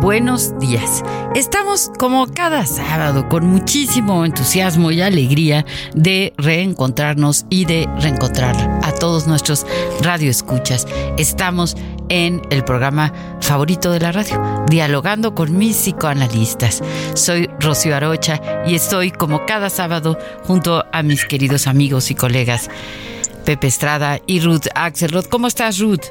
Buenos días. Estamos como cada sábado con muchísimo entusiasmo y alegría de reencontrarnos y de reencontrar a todos nuestros radioescuchas. Estamos en el programa favorito de la radio, dialogando con mis psicoanalistas. Soy Rocío Arocha y estoy como cada sábado junto a mis queridos amigos y colegas Pepe Estrada y Ruth Axelrod. ¿Cómo estás, Ruth?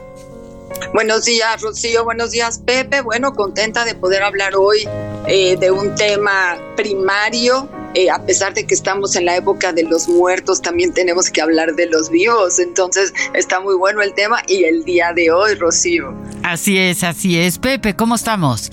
Buenos días, Rocío. Buenos días, Pepe. Bueno, contenta de poder hablar hoy eh, de un tema primario. Eh, a pesar de que estamos en la época de los muertos, también tenemos que hablar de los vivos. Entonces, está muy bueno el tema y el día de hoy, Rocío. Así es, así es. Pepe, ¿cómo estamos?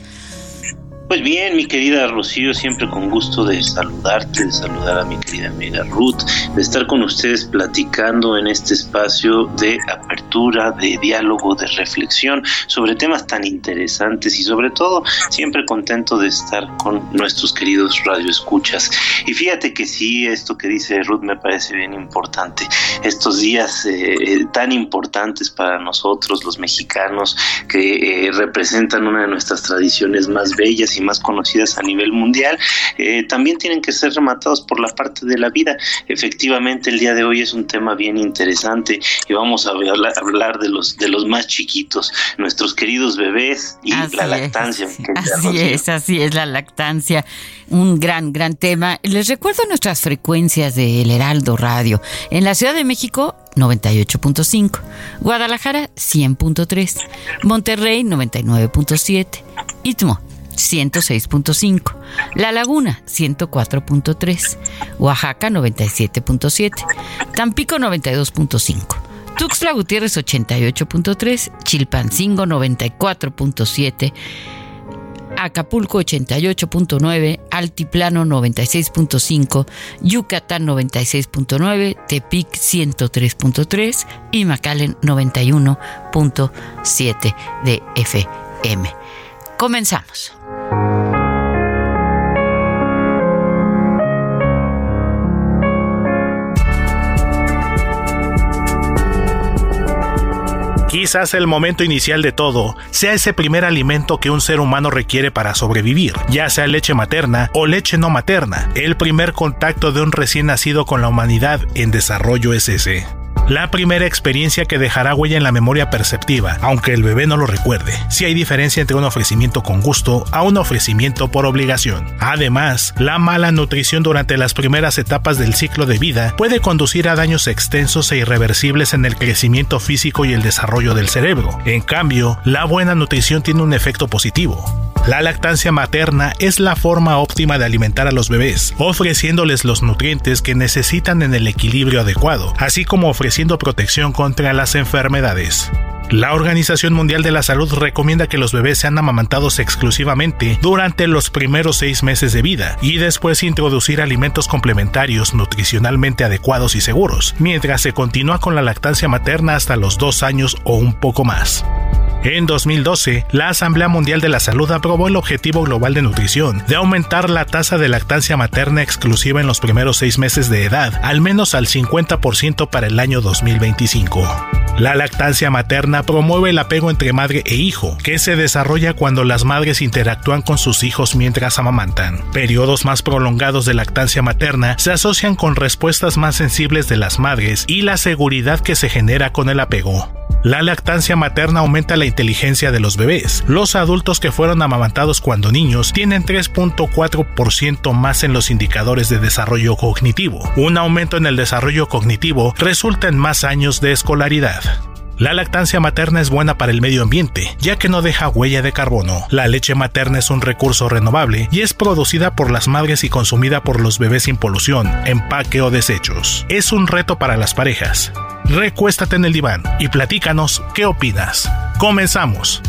Pues bien, mi querida Rocío, siempre con gusto de saludarte, de saludar a mi querida amiga Ruth, de estar con ustedes platicando en este espacio de apertura, de diálogo, de reflexión sobre temas tan interesantes y sobre todo siempre contento de estar con nuestros queridos radioescuchas. Y fíjate que sí, esto que dice Ruth me parece bien importante. Estos días eh, eh, tan importantes para nosotros, los mexicanos, que eh, representan una de nuestras tradiciones más bellas y más conocidas a nivel mundial, eh, también tienen que ser rematados por la parte de la vida. Efectivamente, el día de hoy es un tema bien interesante y vamos a hablar, de los de los más chiquitos, nuestros queridos bebés y la lactancia. Así es, así es la lactancia, un gran gran tema. Les recuerdo nuestras frecuencias del Heraldo Radio. En la Ciudad de México 98.5, Guadalajara 100.3, Monterrey 99.7, Istmo 106.5, La Laguna 104.3, Oaxaca 97.7, Tampico 92.5. Tuxtla Gutiérrez 88.3, Chilpancingo 94.7, Acapulco 88.9, Altiplano 96.5, Yucatán 96.9, Tepic 103.3 y McAllen 91.7 de FM. Comenzamos. Quizás el momento inicial de todo sea ese primer alimento que un ser humano requiere para sobrevivir, ya sea leche materna o leche no materna. El primer contacto de un recién nacido con la humanidad en desarrollo es ese la primera experiencia que dejará huella en la memoria perceptiva, aunque el bebé no lo recuerde. Si hay diferencia entre un ofrecimiento con gusto a un ofrecimiento por obligación. Además, la mala nutrición durante las primeras etapas del ciclo de vida puede conducir a daños extensos e irreversibles en el crecimiento físico y el desarrollo del cerebro. En cambio, la buena nutrición tiene un efecto positivo La lactancia materna es la forma óptima de alimentar a los bebés, ofreciéndoles los nutrientes que necesitan en el equilibrio adecuado, así como ofreciendo protección contra las enfermedades. La Organización Mundial de la Salud recomienda que los bebés sean amamantados exclusivamente durante los primeros seis meses de vida y después introducir alimentos complementarios nutricionalmente adecuados y seguros, mientras se continúa con la lactancia materna hasta los dos años o un poco más. En 2012, la Asamblea Mundial de la Salud aprobó el Objetivo Global de Nutrición de aumentar la tasa de lactancia materna exclusiva en los primeros seis meses de edad, al menos al 50% para el año 2025. La lactancia materna promueve el apego entre madre e hijo, que se desarrolla cuando las madres interactúan con sus hijos mientras amamantan. Periodos más prolongados de lactancia materna se asocian con respuestas más sensibles de las madres y la seguridad que se genera con el apego. La lactancia materna aumenta la inteligencia de los bebés. Los adultos que fueron amamantados cuando niños tienen 3.4% más en los indicadores de desarrollo cognitivo. Un aumento en el desarrollo cognitivo resulta en más años de escolaridad. La lactancia materna es buena para el medio ambiente, ya que no deja huella de carbono. La leche materna es un recurso renovable y es producida por las madres y consumida por los bebés sin polución, empaque o desechos. Es un reto para las parejas recuéstate en el diván y platícanos qué opinas. Comenzamos.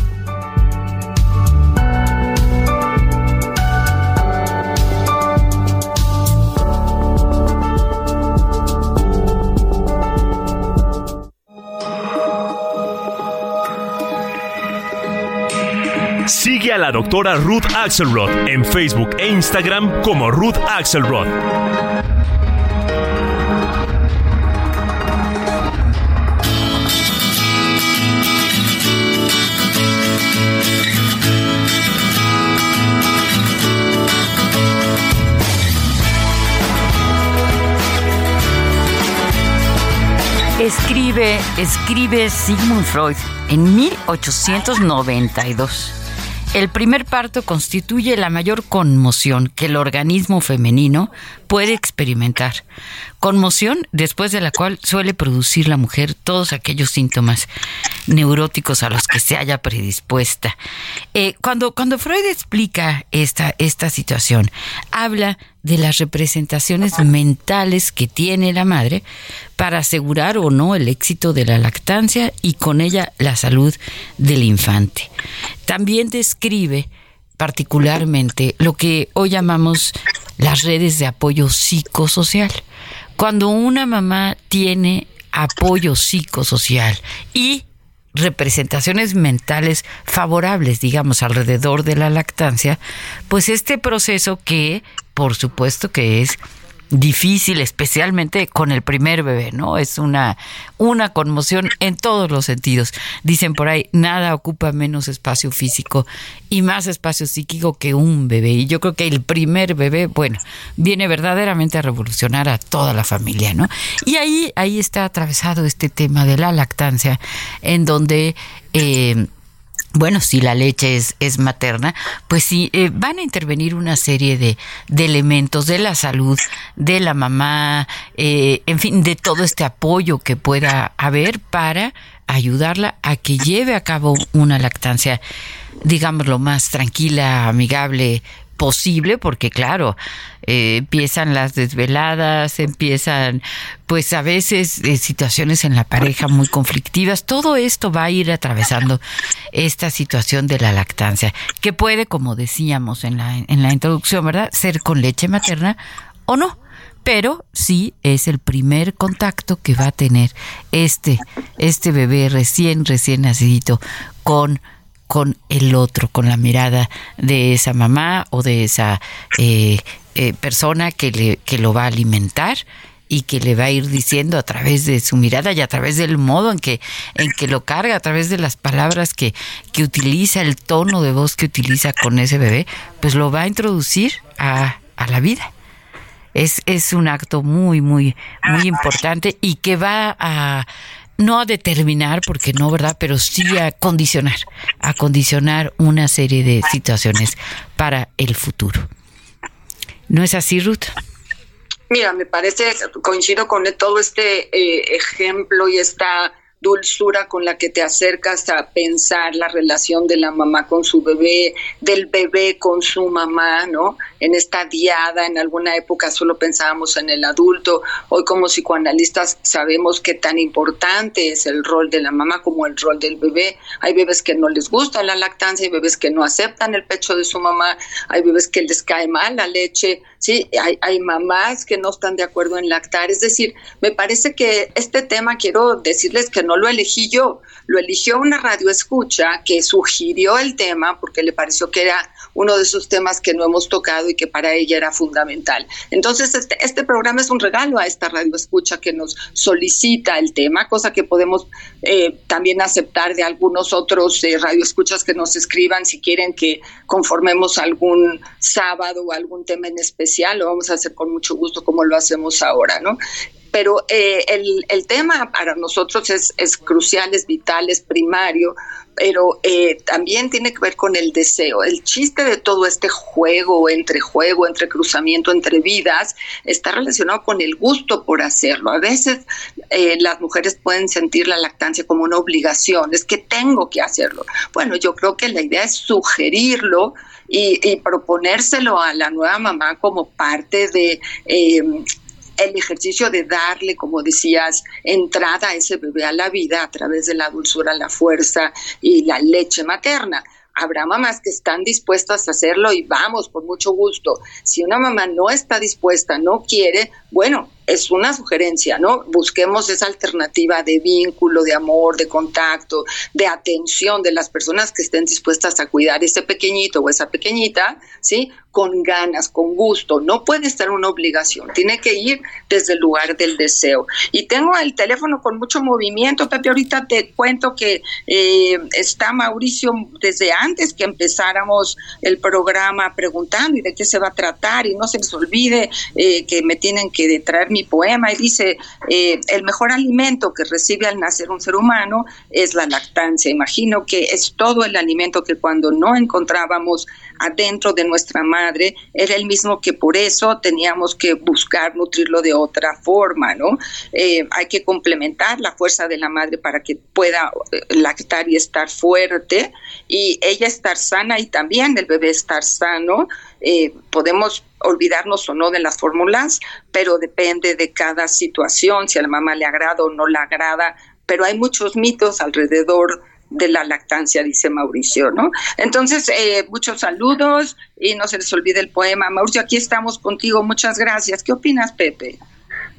Sigue a la doctora Ruth Axelrod en Facebook e Instagram como Ruth Axelrod. Escribe, escribe Sigmund Freud en 1892. El primer parto constituye la mayor conmoción que el organismo femenino puede experimentar. Conmoción después de la cual suele producir la mujer todos aquellos síntomas neuróticos a los que se haya predispuesta. Eh, cuando, cuando Freud explica esta, esta situación, habla de las representaciones mentales que tiene la madre para asegurar o no el éxito de la lactancia y con ella la salud del infante. También describe particularmente lo que hoy llamamos las redes de apoyo psicosocial. Cuando una mamá tiene apoyo psicosocial y representaciones mentales favorables, digamos, alrededor de la lactancia, pues este proceso que, por supuesto que es difícil, especialmente con el primer bebé, ¿no? Es una, una conmoción en todos los sentidos. Dicen por ahí, nada ocupa menos espacio físico y más espacio psíquico que un bebé. Y yo creo que el primer bebé, bueno, viene verdaderamente a revolucionar a toda la familia, ¿no? Y ahí, ahí está atravesado este tema de la lactancia, en donde eh, bueno, si la leche es, es materna, pues sí, eh, van a intervenir una serie de, de, elementos de la salud de la mamá, eh, en fin, de todo este apoyo que pueda haber para ayudarla a que lleve a cabo una lactancia, digamos, lo más tranquila, amigable, posible, porque claro, eh, empiezan las desveladas, empiezan pues a veces eh, situaciones en la pareja muy conflictivas, todo esto va a ir atravesando esta situación de la lactancia, que puede, como decíamos en la, en la introducción, ¿verdad?, ser con leche materna o no pero sí es el primer contacto que va a tener este, este bebé recién, recién nacidito con con el otro, con la mirada de esa mamá o de esa eh, eh, persona que, le, que lo va a alimentar y que le va a ir diciendo a través de su mirada y a través del modo en que, en que lo carga, a través de las palabras que, que utiliza, el tono de voz que utiliza con ese bebé, pues lo va a introducir a, a la vida. Es, es un acto muy, muy, muy importante y que va a no a determinar, porque no, ¿verdad? Pero sí a condicionar, a condicionar una serie de situaciones para el futuro. ¿No es así, Ruth? Mira, me parece, coincido con todo este eh, ejemplo y esta dulzura con la que te acercas a pensar la relación de la mamá con su bebé, del bebé con su mamá, ¿no? En esta diada, en alguna época solo pensábamos en el adulto, hoy como psicoanalistas sabemos qué tan importante es el rol de la mamá como el rol del bebé. Hay bebés que no les gusta la lactancia, hay bebés que no aceptan el pecho de su mamá, hay bebés que les cae mal la leche, sí, hay, hay mamás que no están de acuerdo en lactar, es decir, me parece que este tema quiero decirles que no lo elegí yo, lo eligió una radio escucha que sugirió el tema porque le pareció que era uno de esos temas que no hemos tocado y que para ella era fundamental. Entonces, este, este programa es un regalo a esta radio escucha que nos solicita el tema, cosa que podemos eh, también aceptar de algunos otros eh, radioescuchas que nos escriban si quieren que conformemos algún sábado o algún tema en especial, lo vamos a hacer con mucho gusto como lo hacemos ahora, ¿no? Pero eh, el, el, tema para nosotros es, es, crucial, es vital, es primario, pero eh, también tiene que ver con el deseo. El chiste de todo este juego, entre juego, entre cruzamiento, entre vidas, está relacionado con el gusto por hacerlo. A veces eh, las mujeres pueden sentir la lactancia como una obligación, es que tengo que hacerlo. Bueno, yo creo que la idea es sugerirlo. Y, y proponérselo a la nueva mamá como parte de eh, el ejercicio de darle, como decías, entrada a ese bebé a la vida a través de la dulzura, la fuerza y la leche materna. Habrá mamás que están dispuestas a hacerlo y vamos, por mucho gusto. Si una mamá no está dispuesta, no quiere, bueno, es una sugerencia, ¿no? Busquemos esa alternativa de vínculo, de amor, de contacto, de atención de las personas que estén dispuestas a cuidar ese pequeñito o esa pequeñita, ¿sí? Con ganas, con gusto. No puede ser una obligación, tiene que ir desde el lugar del deseo. Y tengo el teléfono con mucho movimiento, Pepe, ahorita te cuento que eh, está Mauricio desde antes que empezáramos el programa preguntando y de qué se va a tratar y no se les olvide eh, que me tienen que traer mi poema y dice, eh, el mejor alimento que recibe al nacer un ser humano es la lactancia. Imagino que es todo el alimento que cuando no encontrábamos adentro de nuestra madre era el mismo que por eso teníamos que buscar nutrirlo de otra forma, ¿no? Eh, hay que complementar la fuerza de la madre para que pueda eh, lactar y estar fuerte y ella estar sana y también el bebé estar sano. podemos olvidarnos o no de las fórmulas, pero depende de cada situación, si a la mamá le agrada o no le agrada, pero hay muchos mitos alrededor de la lactancia, dice Mauricio, ¿no? Entonces, eh, muchos saludos y no se les olvide el poema. Mauricio, aquí estamos contigo, muchas gracias. ¿Qué opinas, Pepe?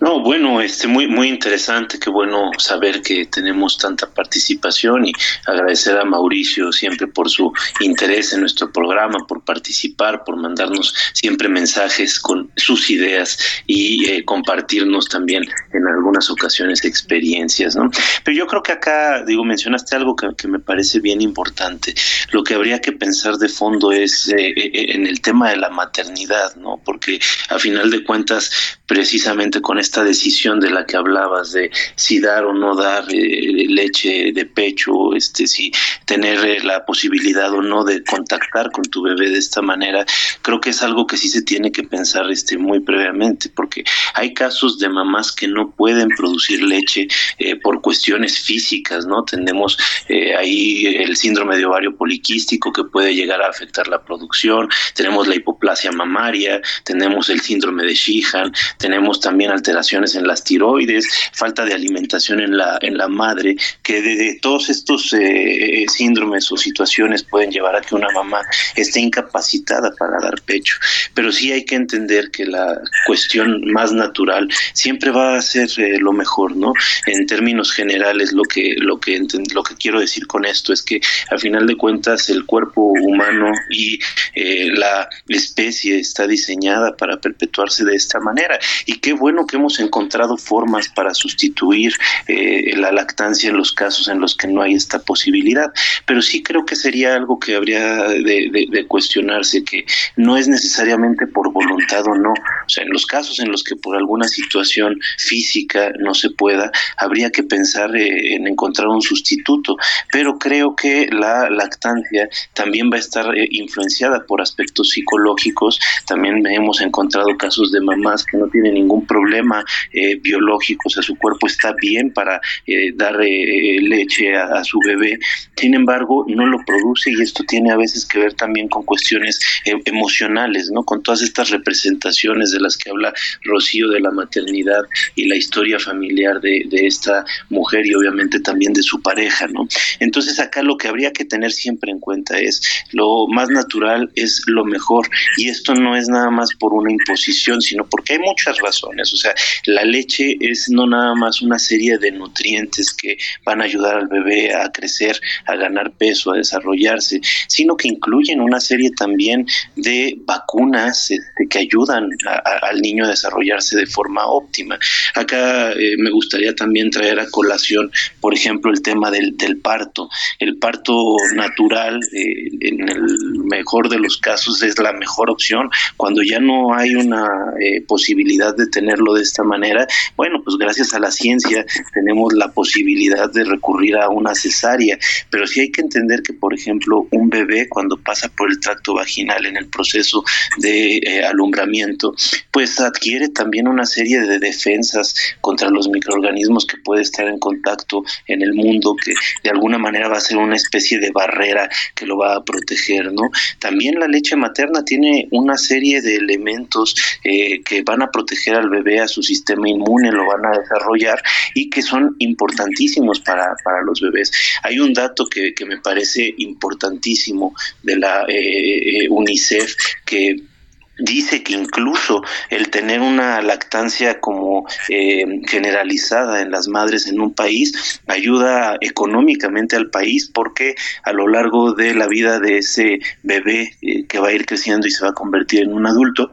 No, bueno, este muy muy interesante, qué bueno saber que tenemos tanta participación y agradecer a Mauricio siempre por su interés en nuestro programa, por participar, por mandarnos siempre mensajes con sus ideas y eh, compartirnos también en algunas ocasiones experiencias, ¿no? Pero yo creo que acá, digo, mencionaste algo que, me parece bien importante. Lo que habría que pensar de fondo es eh, eh, en el tema de la maternidad, ¿no? Porque a final de cuentas, precisamente con esta esta decisión de la que hablabas de si dar o no dar eh, leche de pecho, este, si tener eh, la posibilidad o no de contactar con tu bebé de esta manera, creo que es algo que sí se tiene que pensar este, muy previamente, porque hay casos de mamás que no pueden producir leche eh, por cuestiones físicas, ¿no? Tenemos ahí el síndrome de ovario poliquístico que puede llegar a afectar la producción, tenemos la hipoplasia mamaria, tenemos el síndrome de Sheehan, tenemos también alteraciones en las tiroides, falta de alimentación en la, en la madre, que de, todos estos eh, síndromes o situaciones pueden llevar a que una mamá esté incapacitada para dar pecho. Pero sí hay que entender que la cuestión más natural siempre va a ser eh, lo mejor, ¿no? En términos generales, lo que, lo, que, lo que quiero decir con esto es que al final de cuentas el cuerpo humano y eh, la especie está diseñada para perpetuarse de esta manera. Y qué bueno que hemos encontrado formas para sustituir eh, la lactancia en los casos en los que no hay esta posibilidad. Pero sí creo que sería algo que habría de, cuestionarse, que no es necesariamente por voluntad o no. O sea, en los casos en los que por alguna situación física no se pueda, habría que pensar eh, en encontrar un sustituto, pero creo que la lactancia también va a estar eh, influenciada por aspectos psicológicos. También hemos encontrado casos de mamás que no tienen ningún problema eh, biológico, o sea, su cuerpo está bien para dar leche a, su bebé, sin embargo, no lo produce y esto tiene a veces que ver también con cuestiones emocionales, ¿no? Con todas estas representaciones de las que habla Rocío de la maternidad y la historia familiar de, de esta mujer y obviamente también de su pareja, ¿no? Entonces acá lo que habría que tener siempre en cuenta es lo más natural es lo mejor y esto no es nada más por una imposición, sino porque hay muchas razones, o sea, la leche es no nada más una serie de nutrientes que van a ayudar al bebé a crecer, a ganar peso, a desarrollarse, sino que incluyen una serie también de vacunas este, que ayudan al niño a desarrollarse de forma óptima. Acá eh, me gustaría también traer a colación, por ejemplo, el tema del, parto. El parto natural, eh, en el mejor de los casos, es la mejor opción. Cuando ya no hay una eh, posibilidad de tenerlo de esta manera, bueno, pues gracias a la ciencia tenemos la posibilidad de recurrir a una cesárea. Pero sí hay que entender que, por ejemplo, un bebé cuando pasa por el tracto vaginal en el proceso de eh, alumbramiento, pues adquiere también una serie de defensas contra los microorganismos que puede estar en contacto en el mundo, que de alguna manera va a ser una especie de barrera que lo va a proteger, ¿no? También la leche materna tiene una serie de elementos eh, que van a proteger al bebé, a su sistema inmune, lo van a desarrollar y que son importantísimos para, para los bebés. Hay un dato que, que me parece importantísimo de la eh, eh, UNICEF que dice que incluso el tener una lactancia como eh, generalizada en las madres en un país ayuda económicamente al país porque a lo largo de la vida de ese bebé eh, que va a ir creciendo y se va a convertir en un adulto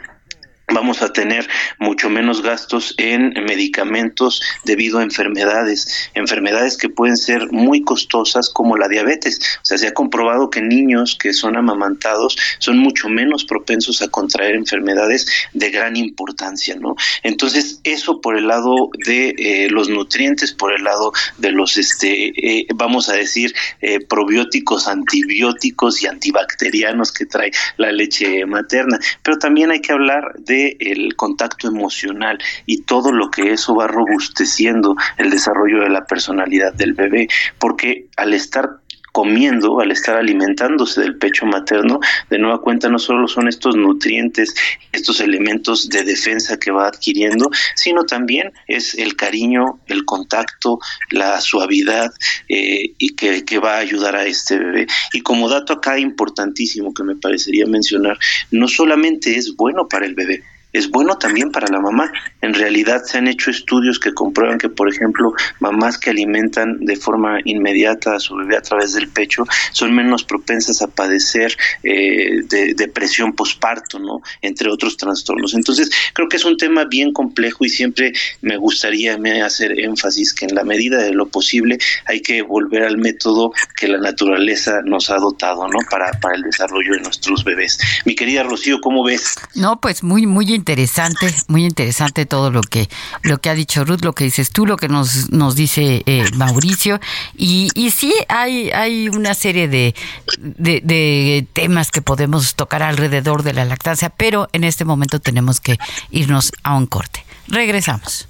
vamos a tener mucho menos gastos en medicamentos debido a enfermedades, enfermedades que pueden ser muy costosas como la diabetes. O sea, se ha comprobado que niños que son amamantados son mucho menos propensos a contraer enfermedades de gran importancia, ¿no? Entonces, eso por el lado de eh, los nutrientes, por el lado de los, este, eh, vamos a decir, eh, probióticos, antibióticos y antibacterianos que trae la leche materna. Pero también hay que hablar de el contacto emocional y todo lo que eso va robusteciendo el desarrollo de la personalidad del bebé, porque al estar comiendo, al estar alimentándose del pecho materno, de nueva cuenta no solo son estos nutrientes, estos elementos de defensa que va adquiriendo, sino también es el cariño, el contacto, la suavidad eh, y que, que va a ayudar a este bebé. Y como dato acá importantísimo que me parecería mencionar, no solamente es bueno para el bebé, es bueno también para la mamá. En realidad se han hecho estudios que comprueban que, por ejemplo, mamás que alimentan de forma inmediata a su bebé a través del pecho son menos propensas a padecer eh, de depresión posparto, ¿no? Entre otros trastornos. Entonces, creo que es un tema bien complejo y siempre me gustaría hacer énfasis que en la medida de lo posible hay que volver al método que la naturaleza nos ha dotado, ¿no? Para, para el desarrollo de nuestros bebés. Mi querida Rocío, ¿cómo ves? No, pues muy, muy interesante, muy interesante todo lo que lo que ha dicho Ruth, lo que dices tú, lo que nos nos dice eh, Mauricio y, y sí hay hay una serie de, de, de temas que podemos tocar alrededor de la lactancia, pero en este momento tenemos que irnos a un corte. Regresamos.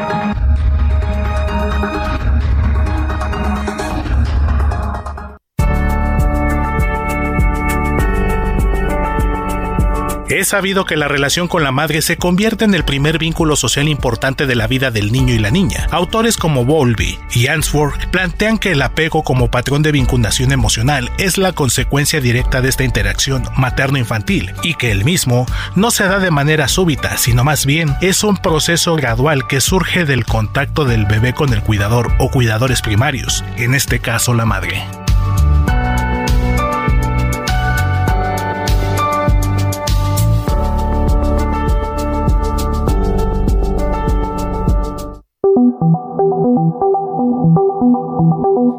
Es sabido que la relación con la madre se convierte en el primer vínculo social importante de la vida del niño y la niña. Autores como Bowlby y Answorth plantean que el apego como patrón de vinculación emocional es la consecuencia directa de esta interacción materno-infantil y que el mismo no se da de manera súbita, sino más bien es un proceso gradual que surge del contacto del bebé con el cuidador o cuidadores primarios, en este caso la madre.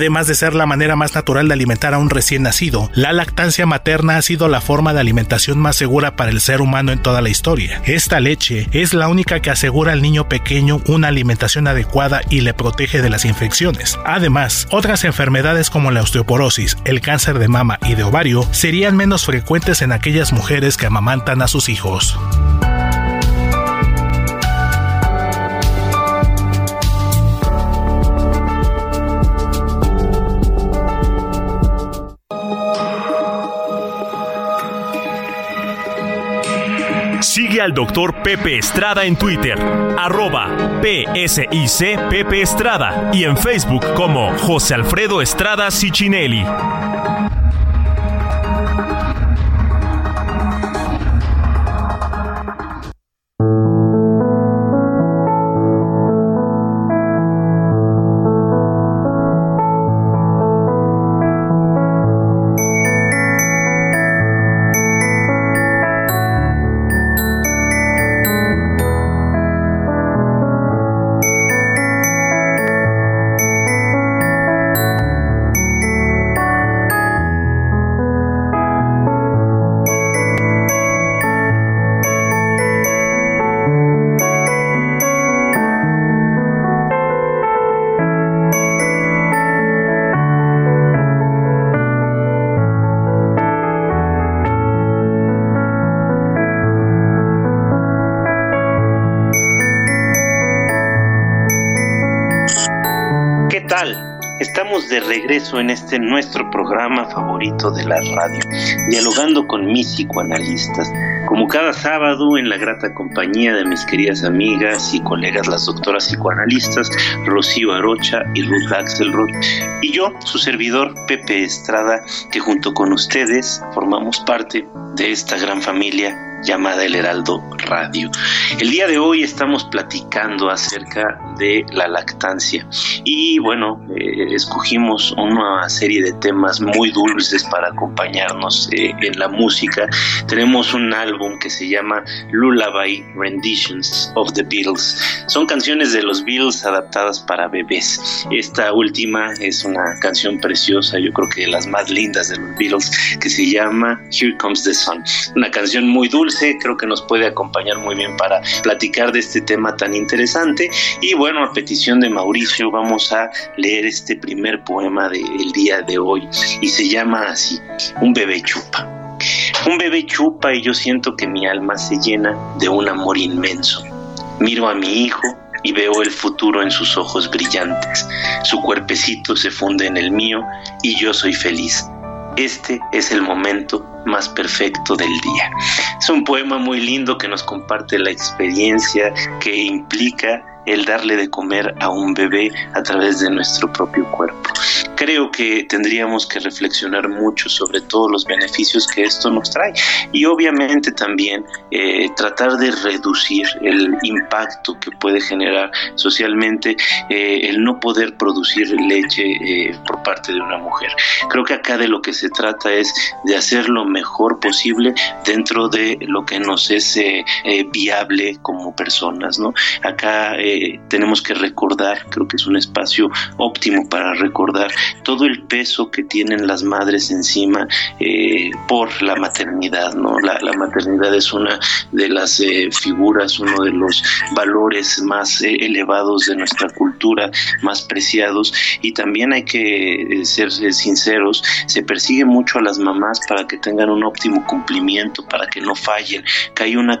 Además de ser la manera más natural de alimentar a un recién nacido, la lactancia materna ha sido la forma de alimentación más segura para el ser humano en toda la historia. Esta leche es la única que asegura al niño pequeño una alimentación adecuada y le protege de las infecciones. Además, otras enfermedades como la osteoporosis, el cáncer de mama y de ovario serían menos frecuentes en aquellas mujeres que amamantan a sus hijos. Sigue al doctor Pepe Estrada en Twitter, arroba PSIC Pepe Estrada y en Facebook como José Alfredo Estrada Cicinelli. De regreso en este nuestro programa favorito de la radio, dialogando con mis psicoanalistas. Como cada sábado, en la grata compañía de mis queridas amigas y colegas, las doctoras psicoanalistas Rocío Arocha y Ruth Axelrod, y yo, su servidor Pepe Estrada, que junto con ustedes formamos parte de esta gran familia llamada El Heraldo Radio. El día de hoy estamos platicando acerca de la lactancia y bueno, eh, escogimos una serie de temas muy dulces para acompañarnos eh, en la música. Tenemos un álbum que se llama Lullaby Renditions of the Beatles. Son canciones de los Beatles adaptadas para bebés. Esta última es una canción preciosa, yo creo que de las más lindas de los Beatles, que se llama Here Comes the Sun. Una canción muy dulce, creo que nos puede acompañar muy bien para platicar de este tema tan interesante. Y bueno, a petición de Mauricio, vamos a leer este primer poema del día de hoy y se llama así, Un bebé chupa. Un bebé chupa y yo siento que mi alma se llena de un amor inmenso. Miro a mi hijo y veo el futuro en sus ojos brillantes. Su cuerpecito se funde en el mío y yo soy feliz. Este es el momento más perfecto del día. Es un poema muy lindo que nos comparte la experiencia que implica el darle de comer a un bebé a través de nuestro propio cuerpo. Creo que tendríamos que reflexionar mucho sobre todos los beneficios que esto nos trae y obviamente también eh, tratar de reducir el impacto que puede generar socialmente eh, el no poder producir leche eh, por parte de una mujer. Creo que acá de lo que se trata es de hacer lo mejor posible dentro de lo que nos es viable como personas, ¿no? Acá eh, tenemos que recordar, creo que es un espacio óptimo para recordar todo el peso que tienen las madres encima eh, por la maternidad, ¿no? La, maternidad es una de las figuras, uno de los valores más elevados de nuestra cultura, más preciados, y también hay que ser sinceros, se persigue mucho a las mamás para que tengan un óptimo cumplimiento, para que no fallen, que hay una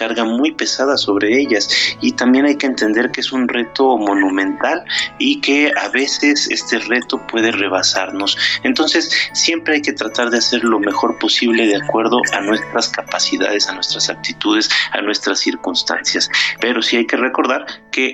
carga muy pesada sobre ellas y también hay que entender que es un reto monumental y que a veces este reto puede rebasarnos. Entonces siempre hay que tratar de hacer lo mejor posible de acuerdo a nuestras capacidades, a nuestras actitudes, a nuestras circunstancias. Pero sí hay que recordar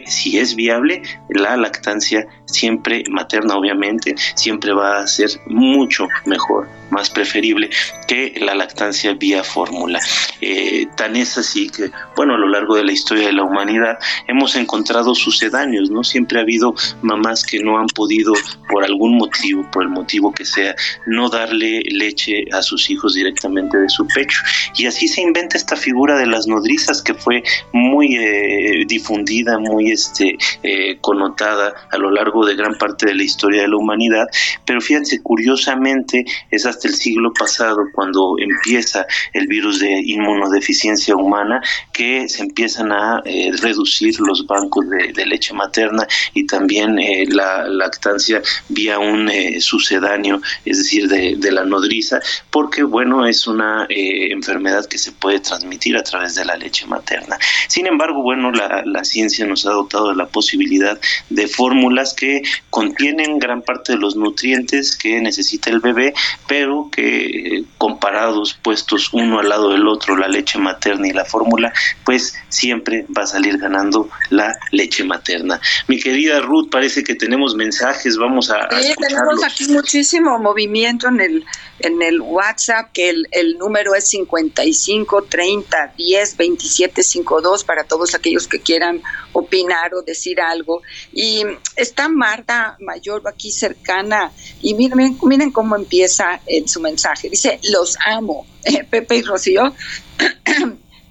si es viable, la lactancia siempre materna obviamente siempre va a ser mucho mejor más preferible que la lactancia vía fórmula. Eh, tan es así que, bueno, a lo largo de la historia de la humanidad hemos encontrado sucedáneos, ¿no? Siempre ha habido mamás que no han podido, por algún motivo, por el motivo que sea, no darle leche a sus hijos directamente de su pecho. Y así se inventa esta figura de las nodrizas que fue muy eh, difundida, muy este, eh, connotada a lo largo de gran parte de la historia de la humanidad. Pero fíjense, curiosamente, esas hasta el siglo pasado, cuando empieza el virus de inmunodeficiencia humana, que se empiezan a eh, reducir los bancos de, leche materna y también eh, la lactancia vía un eh, sucedáneo, es decir, de, la nodriza, porque, bueno, es una enfermedad que se puede transmitir a través de la leche materna. Sin embargo, bueno, la, la ciencia nos ha dotado de la posibilidad de fórmulas que contienen gran parte de los nutrientes que necesita el bebé, pero que comparados, puestos uno al lado del otro, la leche materna y la fórmula, pues siempre va a salir ganando la leche materna. Mi querida Ruth, parece que tenemos mensajes, vamos a... Sí, tenemos aquí muchísimo movimiento en el, en el WhatsApp, que el, el número es 55 30 10 27 52 para todos aquellos que quieran opinar o decir algo. Y está Marta Mayor aquí cercana y miren, miren cómo empieza en su mensaje. Dice, los amo, Pepe y Rocío.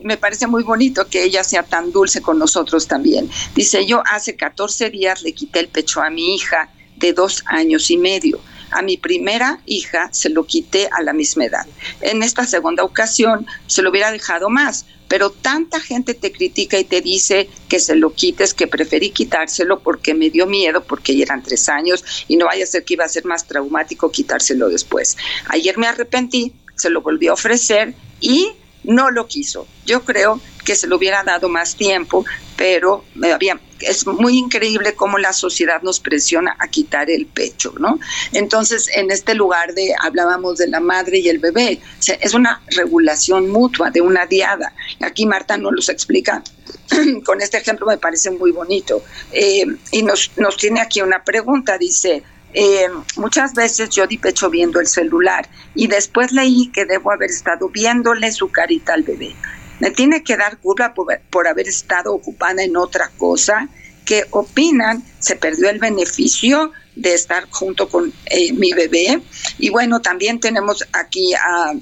Me parece muy bonito que ella sea tan dulce con nosotros también. Dice, yo hace 14 días le quité el pecho a mi hija de dos años y medio. A mi primera hija se lo quité a la misma edad. En esta segunda ocasión se lo hubiera dejado más, pero tanta gente te critica y te dice que se lo quites, que preferí quitárselo porque me dio miedo, porque ya eran tres años y no vaya a ser que iba a ser más traumático quitárselo después. Ayer me arrepentí, se lo volví a ofrecer y no lo quiso. Yo creo que se lo hubiera dado más tiempo, pero había, es muy increíble cómo la sociedad nos presiona a quitar el pecho, ¿no? Entonces, en este lugar de hablábamos de la madre y el bebé, es una regulación mutua, de una diada. Aquí Marta nos los explica con este ejemplo, me parece muy bonito. Eh, y nos, nos tiene aquí una pregunta, dice, eh, muchas veces yo di pecho viendo el celular y después leí que debo haber estado viéndole su carita al bebé. Me tiene que dar culpa por, haber estado ocupada en otra cosa que opinan se perdió el beneficio de estar junto con eh, mi bebé. Y bueno, también tenemos aquí a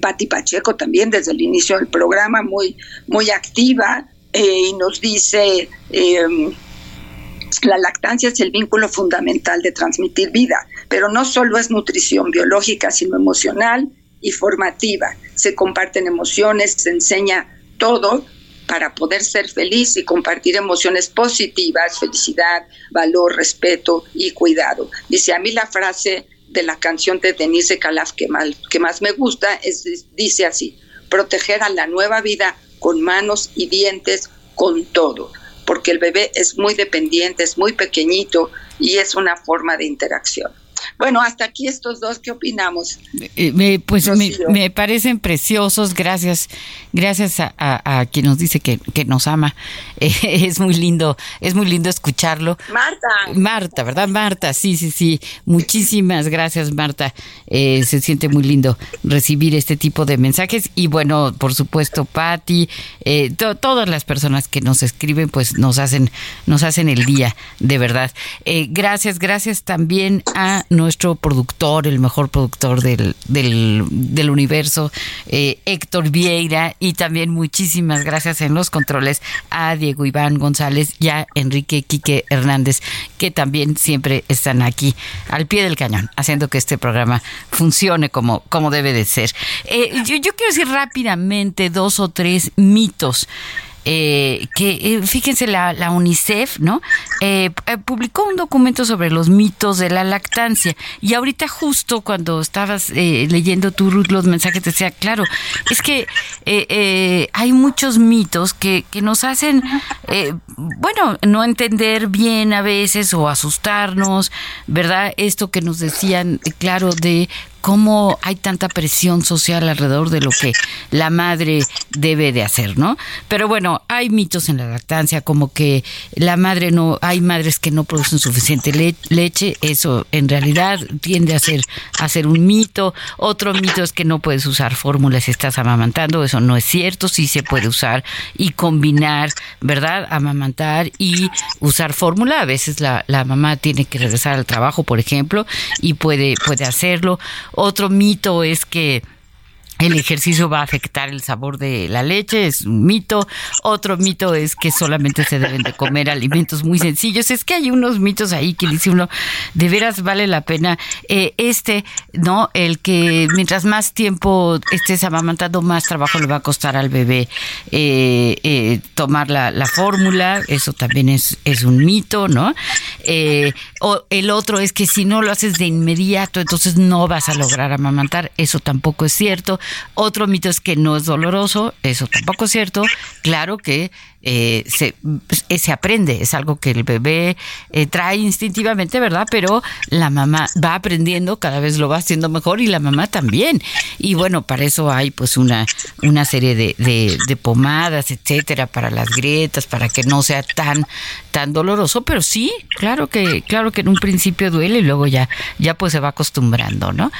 Patti Pacheco también desde el inicio del programa, muy, muy activa, eh, y nos dice em, la lactancia es el vínculo fundamental de transmitir vida, pero no solo es nutrición biológica, sino emocional y formativa. Se comparten emociones, se enseña todo para poder ser feliz y compartir emociones positivas, felicidad, valor, respeto y cuidado. Dice, a mí la frase de la canción de Denise Calaf que más, me gusta es, dice así, proteger a la nueva vida con manos y dientes, con todo porque el bebé es muy dependiente, es muy pequeñito y es una forma de interacción. Bueno, hasta aquí estos dos, ¿qué opinamos? Eh, pues me, parecen preciosos, gracias, gracias a, quien nos dice que, nos ama. es muy lindo, es muy lindo escucharlo. Marta. Marta, ¿verdad? Marta, sí, sí, sí. Muchísimas gracias, Marta. Eh, se siente muy lindo recibir este tipo de mensajes. Y bueno, por supuesto, Patti, eh, todas las personas que nos escriben, pues nos hacen, nos hacen el día, de verdad. gracias, gracias también a nuestro productor, el mejor productor del, del, universo, eh, Héctor Vieira, y también muchísimas gracias en los controles a Diego Iván González y a Enrique Quique Hernández, que también siempre están aquí al pie del cañón, haciendo que este programa funcione como, como debe de ser. Eh, yo quiero decir rápidamente dos o tres mitos eh, que eh, fíjense la, UNICEF, ¿no? Eh, publicó un documento sobre los mitos de la lactancia y ahorita justo cuando estabas leyendo tú Ruth los mensajes te decía, claro, es que hay muchos mitos que, que nos hacen, bueno, no entender bien a veces o asustarnos, ¿verdad? Esto que nos decían, claro, de cómo hay tanta presión social alrededor de lo que la madre debe de hacer, ¿no? Pero bueno, hay mitos en la lactancia, como que la madre no, hay madres que no producen suficiente leche, eso en realidad tiende a ser, a ser un mito. Otro mito es que no puedes usar fórmulas si estás amamantando, eso no es cierto, sí se puede usar y combinar, ¿verdad? Amamantar y usar fórmula. A veces la, la mamá tiene que regresar al trabajo, por ejemplo, y puede, puede hacerlo. Otro mito es que el ejercicio va a afectar el sabor de la leche, es un mito. Otro mito es que solamente se deben de comer alimentos muy sencillos. Es que hay unos mitos ahí que dice uno, de veras vale la pena. Eh, este, ¿no? El que mientras más tiempo estés amamantando, más trabajo le va a costar al bebé eh, eh, tomar la, la fórmula. Eso también es, es un mito, ¿no? o el otro es que si no lo haces de inmediato, entonces no vas a lograr amamantar. Eso tampoco es cierto. Otro mito es que no es doloroso, eso tampoco es cierto. Claro que eh, se, eh, se, aprende, es algo que el bebé eh, trae instintivamente, ¿verdad? Pero la mamá va aprendiendo, cada vez lo va haciendo mejor y la mamá también. Y bueno, para eso hay pues una, una serie de, de, pomadas, etcétera, para las grietas, para que no sea tan, tan doloroso, pero sí, claro que, claro que en un principio duele y luego ya, ya pues se va acostumbrando, ¿no?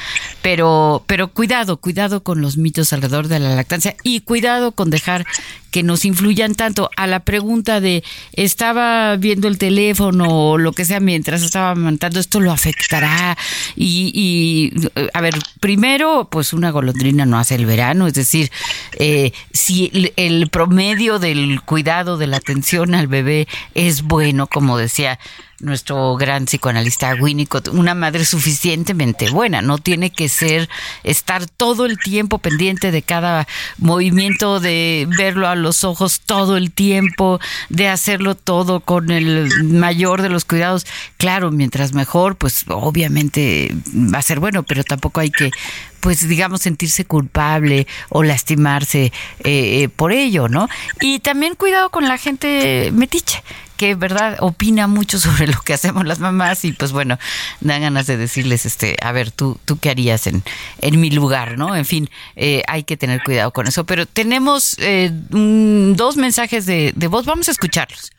Pero, pero cuidado, cuidado con los mitos alrededor de la lactancia y cuidado con dejar que nos influyan tanto. A la pregunta de estaba viendo el teléfono o lo que sea mientras estaba amamantando, esto lo afectará. Y, a ver, primero, pues una golondrina no hace el verano, es decir, eh, si el promedio del cuidado, de la atención al bebé es bueno, como decía nuestro gran psicoanalista Winnicott, una madre suficientemente buena, no tiene que ser estar todo el tiempo pendiente de cada movimiento, de verlo a los ojos todo el tiempo, de hacerlo todo con el mayor de los cuidados. Claro, mientras mejor, pues obviamente va a ser bueno, pero tampoco hay que pues digamos sentirse culpable o lastimarse eh, por ello, ¿no? Y también cuidado con la gente metiche que verdad opina mucho sobre lo que hacemos las mamás y pues bueno, dan ganas de decirles, este, a ver, tú, tú qué harías en, en mi lugar, ¿no? En fin, eh, hay que tener cuidado con eso. Pero tenemos eh, dos mensajes de, de voz, vamos a escucharlos.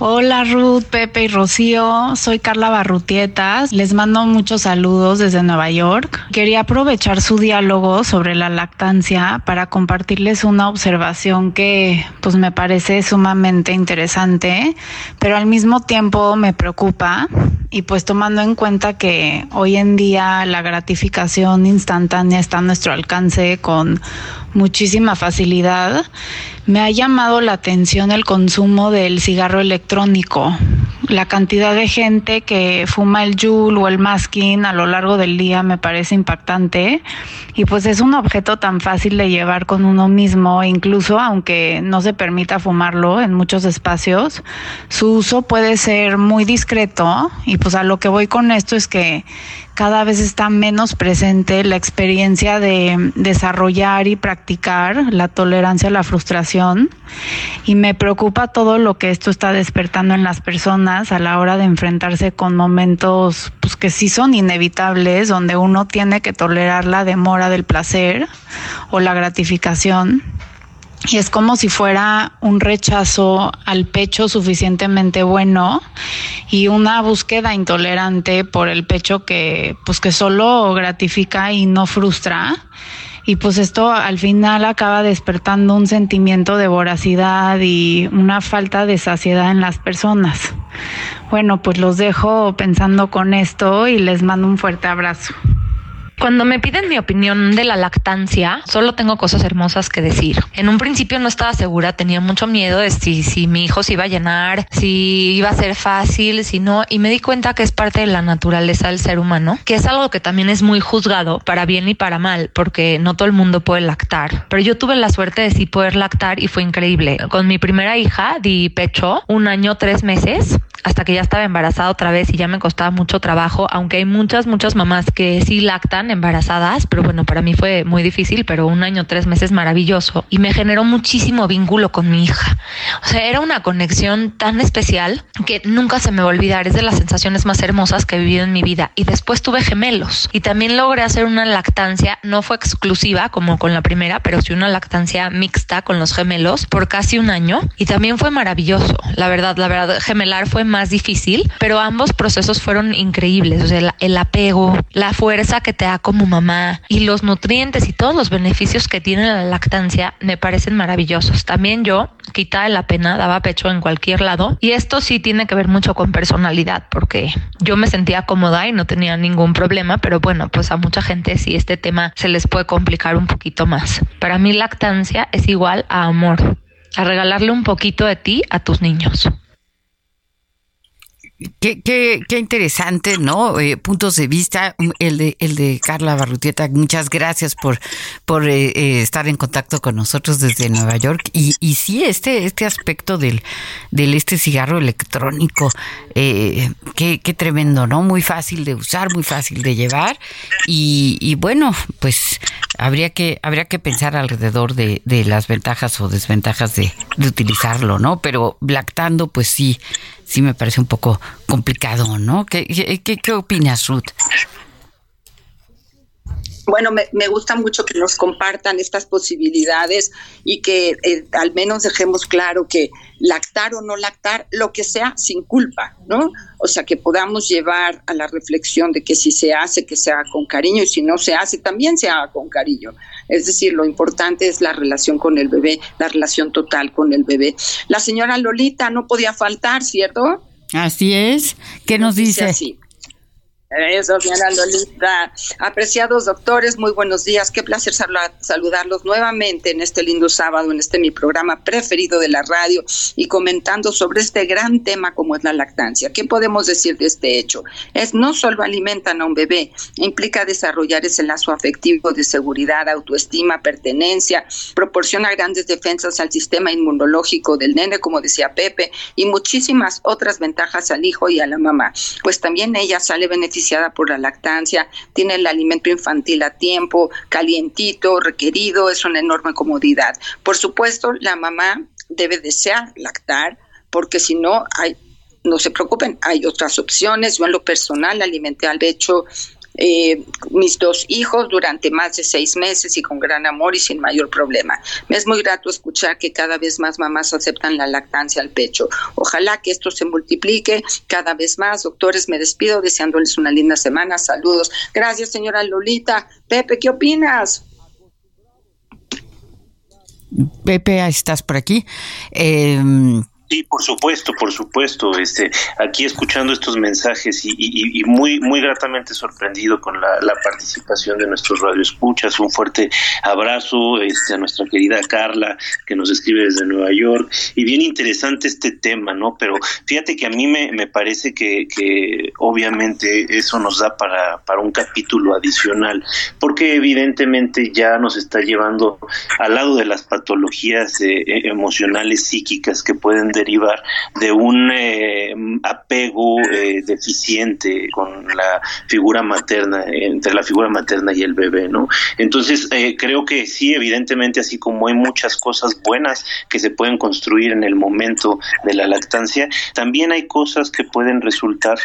Hola Ruth, Pepe y Rocío, soy Carla Barrutietas, les mando muchos saludos desde Nueva York. Quería aprovechar su diálogo sobre la lactancia para compartirles una observación que pues me parece sumamente interesante, pero al mismo tiempo me preocupa y pues tomando en cuenta que hoy en día la gratificación instantánea está a nuestro alcance con muchísima facilidad, me ha llamado la atención el consumo del cigarro electrónico. La cantidad de gente que fuma el Juul o el Masking a lo largo del día me parece impactante y pues es un objeto tan fácil de llevar con uno mismo, incluso aunque no se permita fumarlo en muchos espacios, su uso puede ser muy discreto y pues a lo que voy con esto es que cada vez está menos presente la experiencia de desarrollar y practicar la tolerancia a la frustración y me preocupa todo lo que esto está despertando en las personas a la hora de enfrentarse con momentos pues que sí son inevitables, donde uno tiene que tolerar la demora del placer o la gratificación. Y es como si fuera un rechazo al pecho suficientemente bueno y una búsqueda intolerante por el pecho que pues que solo gratifica y no frustra y pues esto al final acaba despertando un sentimiento de voracidad y una falta de saciedad en las personas. Bueno, pues los dejo pensando con esto y les mando un fuerte abrazo. Cuando me piden mi opinión de la lactancia, solo tengo cosas hermosas que decir. En un principio no estaba segura, tenía mucho miedo de si, si mi hijo se iba a llenar, si iba a ser fácil, si no, y me di cuenta que es parte de la naturaleza del ser humano, que es algo que también es muy juzgado para bien y para mal, porque no todo el mundo puede lactar. Pero yo tuve la suerte de sí poder lactar y fue increíble. Con mi primera hija di pecho un año, tres meses hasta que ya estaba embarazada otra vez y ya me costaba mucho trabajo, aunque hay muchas, muchas mamás que sí lactan embarazadas, pero bueno, para mí fue muy difícil, pero un año, tres meses maravilloso y me generó muchísimo vínculo con mi hija. O sea, era una conexión tan especial que nunca se me va a olvidar, es de las sensaciones más hermosas que he vivido en mi vida. Y después tuve gemelos y también logré hacer una lactancia, no fue exclusiva como con la primera, pero sí una lactancia mixta con los gemelos por casi un año y también fue maravilloso. La verdad, la verdad, gemelar fue más difícil, pero ambos procesos fueron increíbles. O sea, el, apego, la fuerza que te como mamá y los nutrientes y todos los beneficios que tiene la lactancia me parecen maravillosos. También yo, quitada la pena, daba pecho en cualquier lado y esto sí tiene que ver mucho con personalidad porque yo me sentía cómoda y no tenía ningún problema, pero bueno, pues a mucha gente sí este tema se les puede complicar un poquito más. Para mí lactancia es igual a amor, a regalarle un poquito de ti a tus niños. Qué, qué, qué, interesante, ¿no? Eh, puntos de vista. El de, el de Carla Barrutieta, muchas gracias por, por eh, eh, estar en contacto con nosotros desde Nueva York. Y, y sí, este, este aspecto del, del este cigarro electrónico, qué, qué tremendo, ¿no? Muy fácil de usar, muy fácil de llevar. Y, y bueno, pues habría que, habría que pensar alrededor de, de las ventajas o desventajas de, de utilizarlo, ¿no? Pero lactando, pues sí sí me parece un poco complicado, ¿no? ¿Qué, qué, qué opinas, Ruth? Bueno, me, gusta mucho que nos compartan estas posibilidades y que eh, al menos dejemos claro que lactar o no lactar, lo que sea, sin culpa, ¿no? O sea, que podamos llevar a la reflexión de que si se hace, que sea con cariño y si no se hace, también se haga con cariño. Es decir, lo importante es la relación con el bebé, la relación total con el bebé. La señora Lolita no podía faltar, ¿cierto? Así es. ¿Qué nos dice? dice? Eso, señora Lolita. Apreciados doctores, muy buenos días. Qué placer saludarlos nuevamente en este lindo sábado, en este mi programa preferido de la radio y comentando sobre este gran tema como es la lactancia. ¿Qué podemos decir de este hecho? Es no solo alimentan a un bebé, implica desarrollar ese lazo afectivo de seguridad, autoestima, pertenencia, proporciona grandes defensas al sistema inmunológico del nene, como decía Pepe, y muchísimas otras ventajas al hijo y a la mamá. Pues también ella sale beneficiada por la lactancia, tiene el alimento infantil a tiempo, calientito, requerido, es una enorme comodidad. Por supuesto, la mamá debe desear lactar, porque si no, hay, no se preocupen, hay otras opciones. Yo en lo personal alimenté al pecho eh, mis dos hijos durante más de seis meses y con gran amor y sin mayor problema. Me es muy grato escuchar que cada vez más mamás aceptan la lactancia al pecho. Ojalá que esto se multiplique cada vez más. Doctores, me despido deseándoles una linda semana. Saludos. Gracias, señora Lolita. Pepe, ¿qué opinas? Pepe, estás por aquí. Eh, Sí, por supuesto, por supuesto. Este, aquí escuchando estos mensajes y, muy, muy gratamente sorprendido con la, participación de nuestros radioescuchas. Un fuerte abrazo este, a nuestra querida Carla, que nos escribe desde Nueva York. Y bien interesante este tema, ¿no? Pero fíjate que a mí me, me parece que, que obviamente eso nos da para, para un capítulo adicional, porque evidentemente ya nos está llevando al lado de las patologías eh, emocionales, psíquicas que pueden derivar de un eh, apego eh, deficiente con la figura materna, entre la figura materna y el bebé, ¿no? Entonces, eh, creo que sí, evidentemente, así como hay muchas cosas buenas que se pueden construir en el momento de la lactancia, también hay cosas que pueden resultar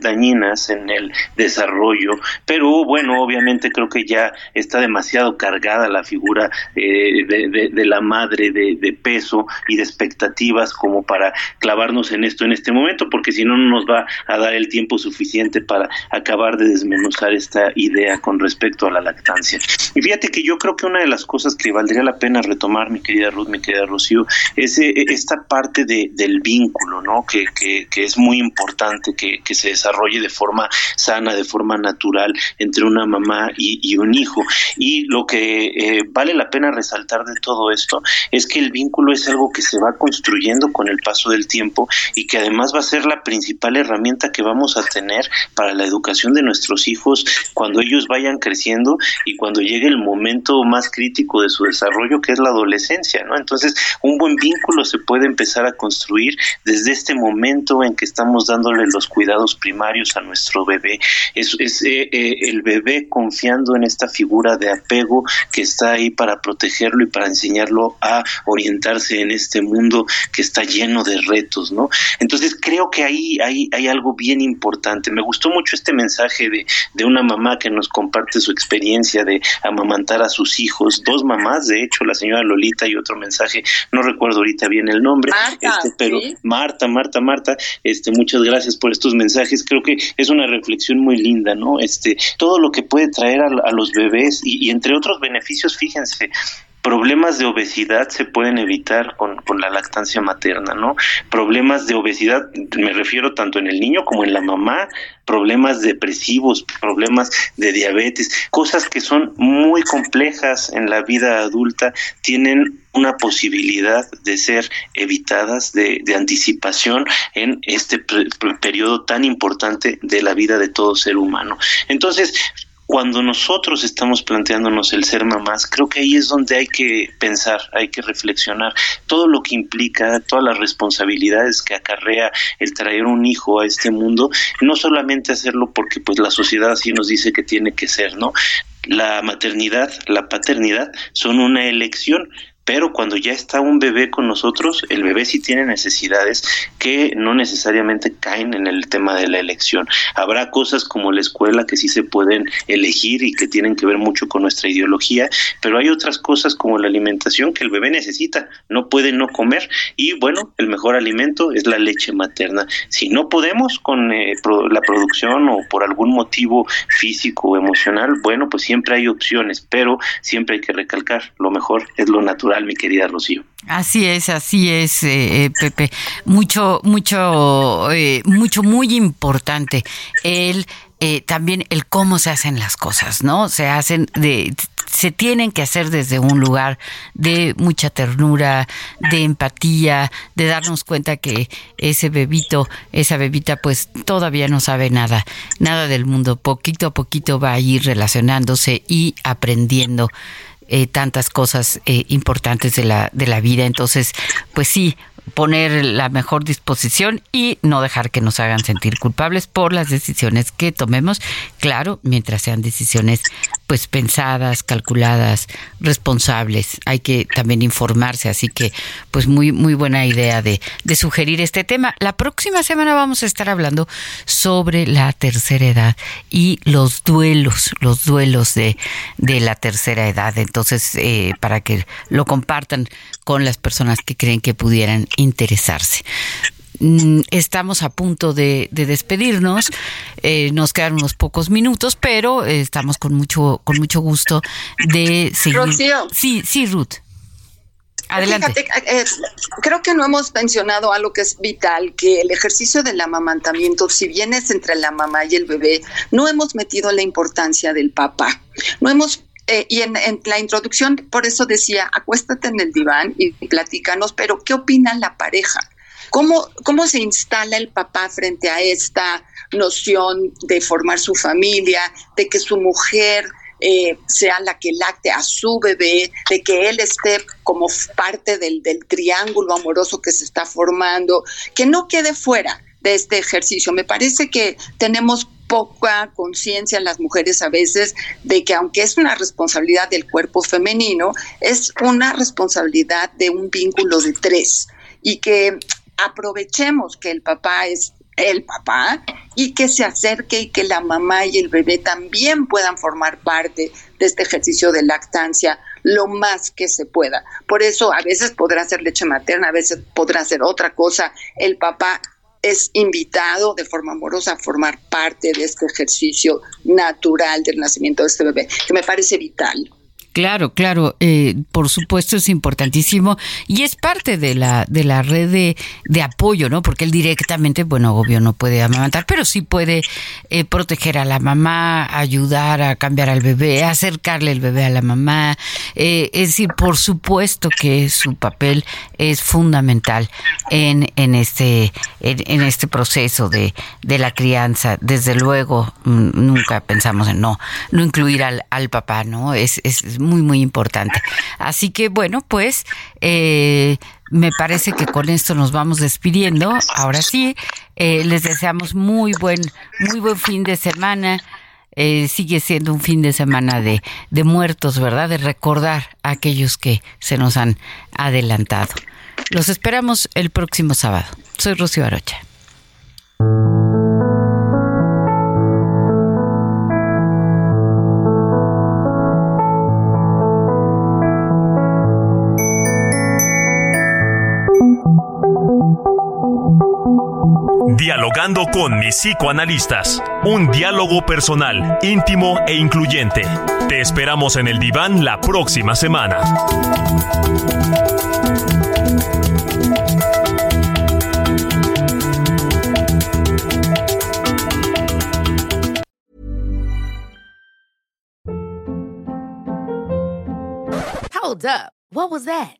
dañinas en el desarrollo, pero bueno, obviamente creo que ya está demasiado cargada la figura de, de, la madre de peso y de expectativas como para clavarnos en esto en este momento, porque si no, no nos va a dar el tiempo suficiente para acabar de desmenuzar esta idea con respecto a la lactancia. Y fíjate que yo creo que una de las cosas que valdría la pena retomar, mi querida Ruth, mi querida Rocío, es eh, esta parte de, del vínculo, ¿no? Que, que, es muy importante que, que, se desarrolle de forma sana, de forma natural entre una mamá y, un hijo. Y lo que eh, vale la pena resaltar de todo esto es que el vínculo es algo que se va construyendo con el paso del tiempo y que además va a ser la principal herramienta que vamos a tener para la educación de nuestros hijos cuando ellos vayan creciendo y cuando llegue el momento más crítico de su desarrollo que es la adolescencia, ¿no? Entonces, un buen vínculo se puede empezar a construir desde este momento en que estamos dándole los cuidados primarios a nuestro bebé. Es, eh, eh, el bebé confiando en esta figura de apego que está ahí para protegerlo y para enseñarlo a orientarse en este mundo que está lleno de retos, ¿no? Entonces creo que ahí hay, hay algo bien importante. Me gustó mucho este mensaje de, de una mamá que nos comparte su experiencia de amamantar a sus hijos, dos mamás, de hecho, la señora Lolita y otro mensaje, no recuerdo ahorita bien el nombre, este, pero Marta, Marta, Marta, este, muchas gracias por estos mensajes. Creo que es una reflexión muy linda, ¿no? Este, todo lo que puede traer a, los bebés y, y entre otros beneficios, fíjense, problemas de obesidad se pueden evitar con, con, la lactancia materna, ¿no? Problemas de obesidad, me refiero tanto en el niño como en la mamá, problemas depresivos, problemas de diabetes, cosas que son muy complejas en la vida adulta, tienen una posibilidad de ser evitadas, de, de anticipación en este periodo tan importante de la vida de todo ser humano. Entonces, cuando nosotros estamos planteándonos el ser mamás, creo que ahí es donde hay que pensar, hay que reflexionar todo lo que implica, todas las responsabilidades que acarrea el traer un hijo a este mundo, no solamente hacerlo porque pues la sociedad así nos dice que tiene que ser, ¿no? La maternidad, la paternidad son una elección pero cuando ya está un bebé con nosotros, el bebé sí tiene necesidades que no necesariamente caen en el tema de la elección. Habrá cosas como la escuela que sí se pueden elegir y que tienen que ver mucho con nuestra ideología, pero hay otras cosas como la alimentación que el bebé necesita, no puede no comer y bueno, el mejor alimento es la leche materna. Si no podemos con eh, la producción o por algún motivo físico o emocional, bueno, pues siempre hay opciones, pero siempre hay que recalcar, lo mejor es lo natural mi querida Rocío. Así es, así es, eh, eh, Pepe. Mucho, mucho, eh, mucho, muy importante. El también el cómo se hacen las cosas, ¿no? Se hacen de, se tienen que hacer desde un lugar de mucha ternura, de empatía, de darnos cuenta que ese bebito, esa bebita, pues todavía no sabe nada, nada del mundo. Poquito a poquito va a ir relacionándose y aprendiendo eh, tantas cosas eh, importantes de la, de la vida. Entonces, pues sí, poner la mejor disposición y no dejar que nos hagan sentir culpables por las decisiones que tomemos, claro, mientras sean decisiones pues pensadas, calculadas, responsables. Hay que también informarse, así que pues muy muy buena idea de, de sugerir este tema. La próxima semana vamos a estar hablando sobre la tercera edad y los duelos, los duelos de, de la tercera edad. Entonces, eh, para que lo compartan con las personas que creen que pudieran interesarse. Mm, estamos a punto de, despedirnos. Eh, nos quedan unos pocos minutos, pero eh, estamos con mucho, con mucho gusto de seguir. Sí, sí, Ruth. Adelante. Eh, creo que no hemos mencionado algo que es vital, que el ejercicio del amamantamiento, si bien es entre la mamá y el bebé, no hemos metido la importancia del papá. No hemos y en, en, la introducción, por eso decía, acuéstate en el diván y platícanos, pero ¿qué opina la pareja? ¿Cómo, ¿Cómo se instala el papá frente a esta noción de formar su familia, de que su mujer eh, sea la que lacte a su bebé, de que él esté como parte del, del triángulo amoroso que se está formando, que no quede fuera de este ejercicio. Me parece que tenemos poca conciencia las mujeres a veces de que aunque es una responsabilidad del cuerpo femenino, es una responsabilidad de un vínculo de tres y que aprovechemos que el papá es el papá y que se acerque y que la mamá y el bebé también puedan formar parte de este ejercicio de lactancia lo más que se pueda. Por eso a veces podrá ser leche materna, a veces podrá ser otra cosa. El papá es invitado de forma amorosa a formar parte de este ejercicio natural del nacimiento de este bebé, que me parece vital. Claro, claro, eh, por supuesto es importantísimo y es parte de la de la red de, de, apoyo, ¿no? Porque él directamente, bueno, obvio no puede amamantar, pero sí puede eh, proteger a la mamá, ayudar a cambiar al bebé, acercarle el bebé a la mamá. Eh, es decir, por supuesto que su papel es fundamental en, en este en, este proceso de, de la crianza. Desde luego, mm, nunca pensamos en no no incluir al, al papá, ¿no? Es, es muy, muy importante. Así que bueno, pues eh, me parece que con esto nos vamos despidiendo. Ahora sí, eh, les deseamos muy buen, muy buen fin de semana. Eh, sigue siendo un fin de semana de, de muertos, ¿verdad? De recordar a aquellos que se nos han adelantado. Los esperamos el próximo sábado. Soy Rocío Arocha. Dialogando con mis psicoanalistas. Un diálogo personal, íntimo e incluyente. Te esperamos en el diván la próxima semana. Hold up. What was that?